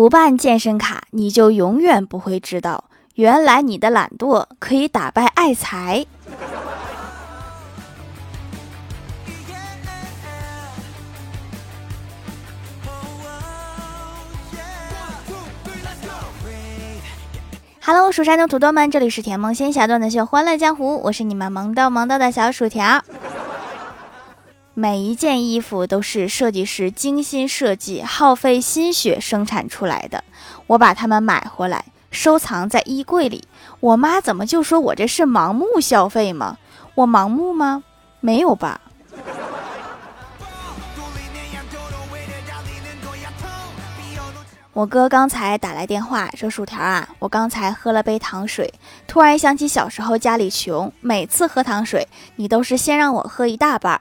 不办健身卡，你就永远不会知道，原来你的懒惰可以打败爱财。Hello，蜀山的土豆们，这里是甜萌仙侠段的秀欢乐江湖，我是你们萌逗萌逗的小薯条。每一件衣服都是设计师精心设计、耗费心血生产出来的，我把它们买回来收藏在衣柜里。我妈怎么就说我这是盲目消费吗？我盲目吗？没有吧。我哥刚才打来电话说：“薯条啊，我刚才喝了杯糖水，突然想起小时候家里穷，每次喝糖水，你都是先让我喝一大半。”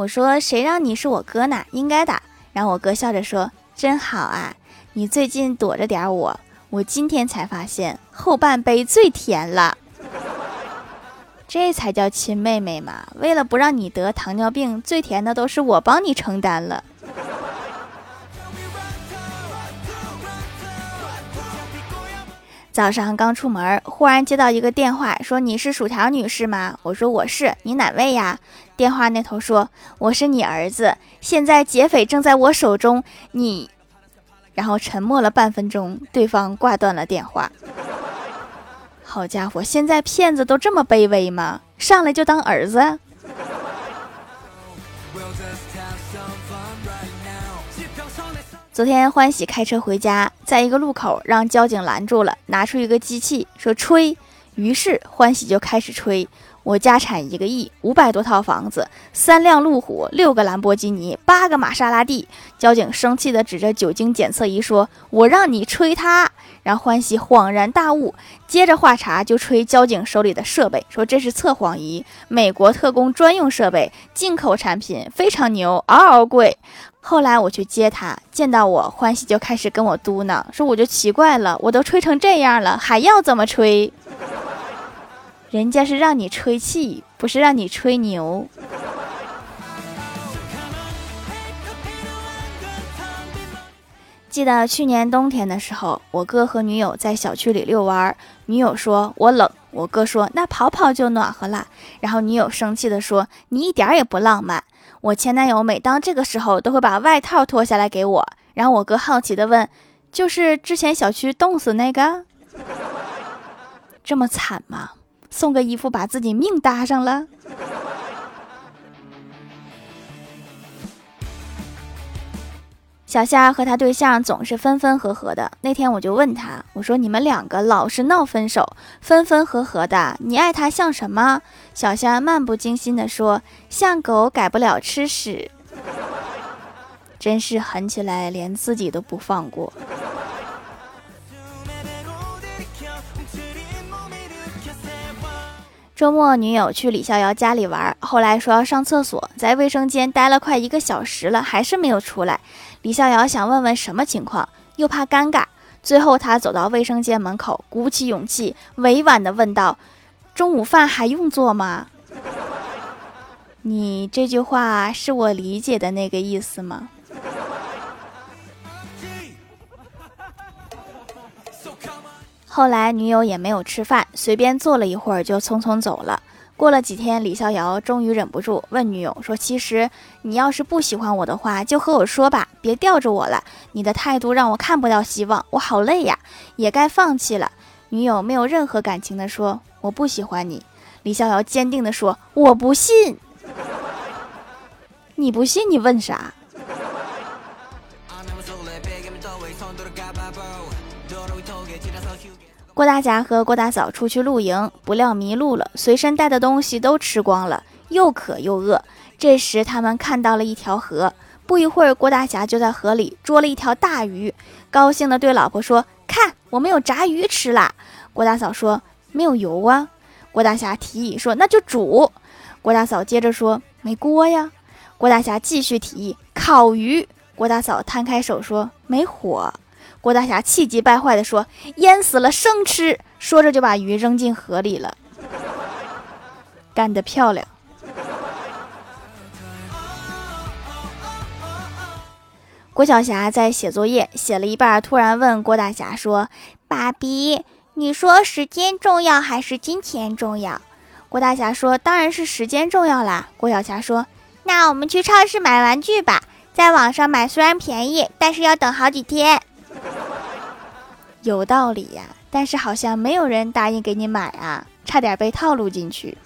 我说：“谁让你是我哥呢？应该的。”然后我哥笑着说：“真好啊，你最近躲着点我。我今天才发现后半杯最甜了，这才叫亲妹妹嘛！为了不让你得糖尿病，最甜的都是我帮你承担了。”早上刚出门，忽然接到一个电话，说你是薯条女士吗？我说我是，你哪位呀？电话那头说我是你儿子，现在劫匪正在我手中，你……然后沉默了半分钟，对方挂断了电话。好家伙，现在骗子都这么卑微吗？上来就当儿子？昨天欢喜开车回家，在一个路口让交警拦住了，拿出一个机器说吹，于是欢喜就开始吹。我家产一个亿，五百多套房子，三辆路虎，六个兰博基尼，八个玛莎拉蒂。交警生气的指着酒精检测仪说：“我让你吹它。”然后欢喜恍然大悟，接着话茬就吹交警手里的设备，说这是测谎仪，美国特工专用设备，进口产品，非常牛，嗷嗷贵。后来我去接他，见到我欢喜就开始跟我嘟囔，说我就奇怪了，我都吹成这样了，还要怎么吹？人家是让你吹气，不是让你吹牛。记得去年冬天的时候，我哥和女友在小区里遛弯儿，女友说我冷，我哥说那跑跑就暖和了，然后女友生气的说你一点也不浪漫。我前男友每当这个时候都会把外套脱下来给我，然后我哥好奇的问：“就是之前小区冻死那个，这么惨吗？送个衣服把自己命搭上了？”小夏和他对象总是分分合合的。那天我就问他，我说：“你们两个老是闹分手，分分合合的，你爱他像什么？”小夏漫不经心地说：“像狗改不了吃屎。”真是狠起来连自己都不放过。周末，女友去李逍遥家里玩，后来说要上厕所，在卫生间待了快一个小时了，还是没有出来。李逍遥想问问什么情况，又怕尴尬，最后他走到卫生间门口，鼓起勇气，委婉地问道：“中午饭还用做吗？” 你这句话是我理解的那个意思吗？后来女友也没有吃饭，随便坐了一会儿就匆匆走了。过了几天，李逍遥终于忍不住问女友说：“其实你要是不喜欢我的话，就和我说吧，别吊着我了。你的态度让我看不到希望，我好累呀，也该放弃了。”女友没有任何感情的说：“我不喜欢你。”李逍遥坚定的说：“我不信。”你不信，你问啥？郭大侠和郭大嫂出去露营，不料迷路了，随身带的东西都吃光了，又渴又饿。这时他们看到了一条河，不一会儿，郭大侠就在河里捉了一条大鱼，高兴地对老婆说：“看，我们有炸鱼吃啦！”郭大嫂说：“没有油啊。”郭大侠提议说：“那就煮。”郭大嫂接着说：“没锅呀。”郭大侠继续提议：“烤鱼。”郭大嫂摊开手说：“没火。”郭大侠气急败坏地说：“淹死了，生吃！”说着就把鱼扔进河里了。干得漂亮！郭晓霞在写作业，写了一半，突然问郭大侠说：“爸比，你说时间重要还是金钱重要？”郭大侠说：“当然是时间重要啦。”郭晓霞说：“那我们去超市买玩具吧，在网上买虽然便宜，但是要等好几天。”有道理呀，但是好像没有人答应给你买啊，差点被套路进去。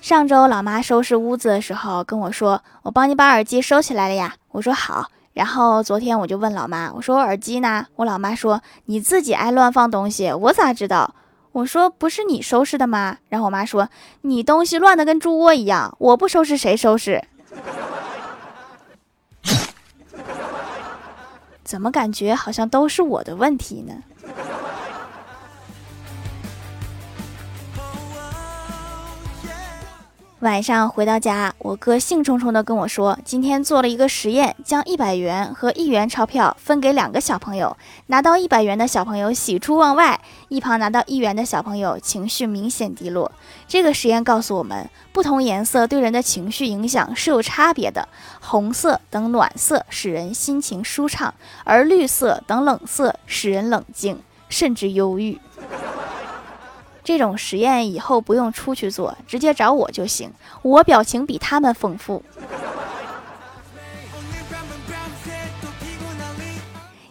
上周老妈收拾屋子的时候跟我说：“我帮你把耳机收起来了呀。”我说好。然后昨天我就问老妈：“我说我耳机呢？”我老妈说：“你自己爱乱放东西，我咋知道？”我说：“不是你收拾的吗？”然后我妈说：“你东西乱的跟猪窝一样，我不收拾谁收拾？”怎么感觉好像都是我的问题呢？晚上回到家，我哥兴冲冲地跟我说，今天做了一个实验，将一百元和一元钞票分给两个小朋友，拿到一百元的小朋友喜出望外，一旁拿到一元的小朋友情绪明显低落。这个实验告诉我们，不同颜色对人的情绪影响是有差别的，红色等暖色使人心情舒畅，而绿色等冷色使人冷静甚至忧郁。这种实验以后不用出去做，直接找我就行。我表情比他们丰富。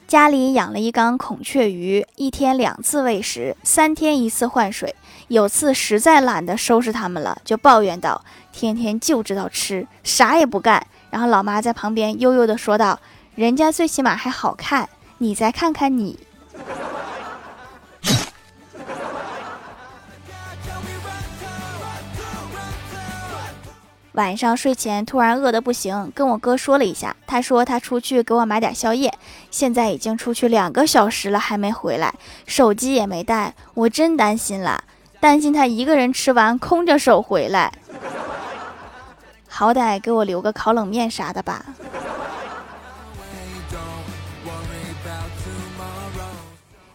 家里养了一缸孔雀鱼，一天两次喂食，三天一次换水。有次实在懒得收拾它们了，就抱怨道：“天天就知道吃，啥也不干。”然后老妈在旁边悠悠地说道：“人家最起码还好看，你再看看你。”晚上睡前突然饿得不行，跟我哥说了一下，他说他出去给我买点宵夜，现在已经出去两个小时了还没回来，手机也没带，我真担心了，担心他一个人吃完空着手回来，好歹给我留个烤冷面啥的吧。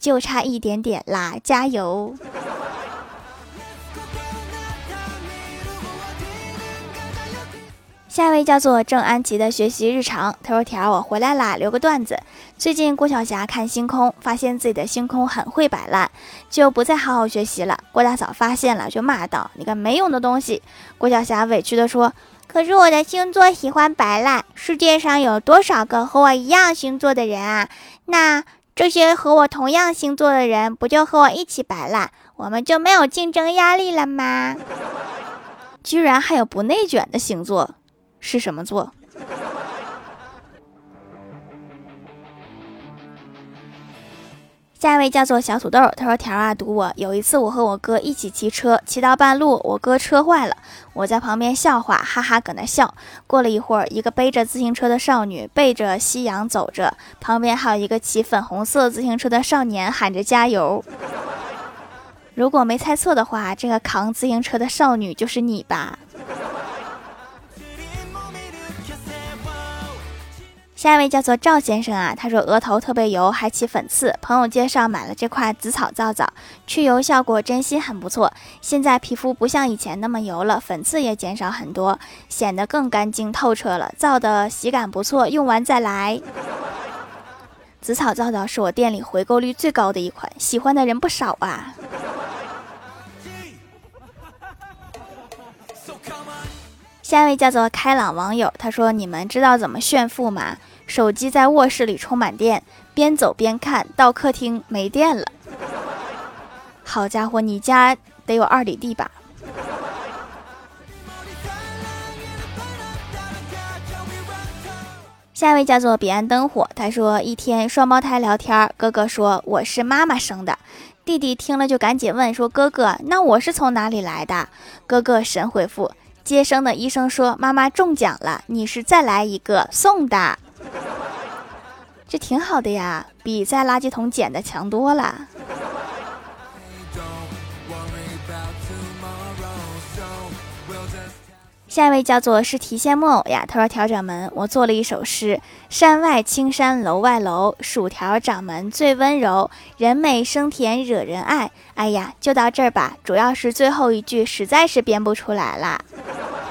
就差一点点啦，加油！下一位叫做郑安琪的学习日常，他说：“条我回来啦，留个段子。最近郭晓霞看星空，发现自己的星空很会摆烂，就不再好好学习了。郭大嫂发现了，就骂道：‘你个没用的东西！’郭晓霞委屈的说：‘可是我的星座喜欢摆烂，世界上有多少个和我一样星座的人啊？那……’”这些和我同样星座的人，不就和我一起摆烂，我们就没有竞争压力了吗？居然还有不内卷的星座，是什么座？下一位叫做小土豆，他说：“条啊，读我。有一次，我和我哥一起骑车，骑到半路，我哥车坏了，我在旁边笑话，哈哈，搁那笑。过了一会儿，一个背着自行车的少女背着夕阳走着，旁边还有一个骑粉红色自行车的少年喊着加油。如果没猜错的话，这个扛自行车的少女就是你吧？”下一位叫做赵先生啊，他说额头特别油，还起粉刺。朋友介绍买了这块紫草皂皂，去油效果真心很不错。现在皮肤不像以前那么油了，粉刺也减少很多，显得更干净透彻了。皂的洗感不错，用完再来。紫草皂皂是我店里回购率最高的一款，喜欢的人不少啊。下一位叫做开朗网友，他说：“你们知道怎么炫富吗？”手机在卧室里充满电，边走边看到客厅没电了。好家伙，你家得有二里地吧？下一位叫做彼岸灯火，他说一天双胞胎聊天，哥哥说我是妈妈生的，弟弟听了就赶紧问说：“哥哥，那我是从哪里来的？”哥哥神回复：“接生的医生说妈妈中奖了，你是再来一个送的。”这挺好的呀，比在垃圾桶捡的强多了。下一位叫做是提线木偶呀，他说：“调掌门，我做了一首诗：山外青山楼外楼，薯条掌门最温柔，人美声甜惹人爱。哎呀，就到这儿吧，主要是最后一句实在是编不出来了，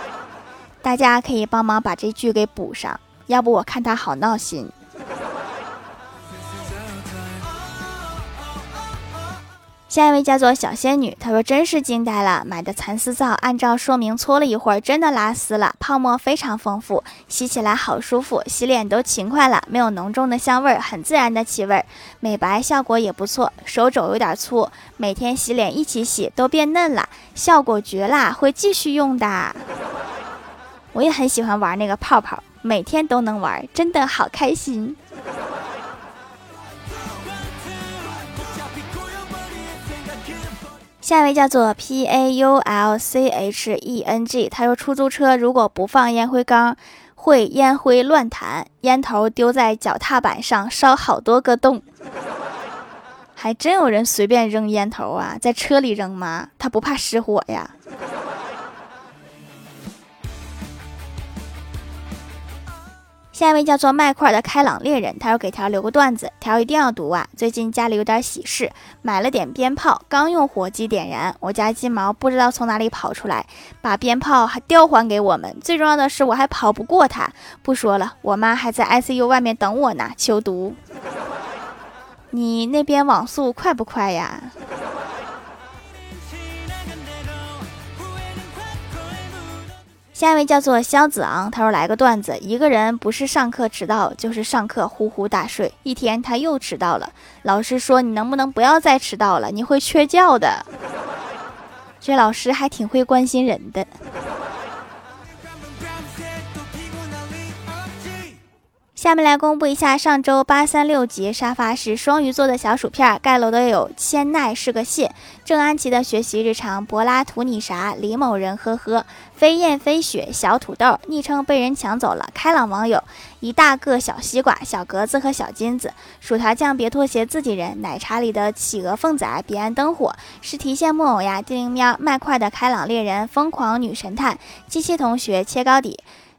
大家可以帮忙把这句给补上，要不我看他好闹心。”下一位叫做小仙女，她说：“真是惊呆了，买的蚕丝皂，按照说明搓了一会儿，真的拉丝了，泡沫非常丰富，洗起来好舒服，洗脸都勤快了，没有浓重的香味儿，很自然的气味儿，美白效果也不错。手肘有点粗，每天洗脸一起洗都变嫩了，效果绝啦，会继续用的。我也很喜欢玩那个泡泡，每天都能玩，真的好开心。”下一位叫做 P A U L C H E N G，他说出租车如果不放烟灰缸，会烟灰乱弹，烟头丢在脚踏板上烧好多个洞。还真有人随便扔烟头啊，在车里扔吗？他不怕失火呀？下一位叫做麦块的开朗猎人，他要给条留个段子，条一定要读啊！最近家里有点喜事，买了点鞭炮，刚用火机点燃，我家金毛不知道从哪里跑出来，把鞭炮还叼还给我们。最重要的是，我还跑不过他。不说了，我妈还在 ICU 外面等我呢，求读。你那边网速快不快呀？下一位叫做肖子昂，他说来个段子：一个人不是上课迟到，就是上课呼呼大睡。一天他又迟到了，老师说：“你能不能不要再迟到了？你会缺觉的。”这老师还挺会关心人的。下面来公布一下上周八三六级沙发是双鱼座的小薯片，盖楼的有千奈是个蟹，郑安琪的学习日常，柏拉图你啥，李某人呵呵，飞燕飞雪小土豆，昵称被人抢走了，开朗网友一大个小西瓜，小格子和小金子，薯条酱别拖鞋自己人，奶茶里的企鹅凤仔彼岸灯火，是提线木偶呀，丁喵麦块的开朗猎人，疯狂女神探，机器同学切糕底。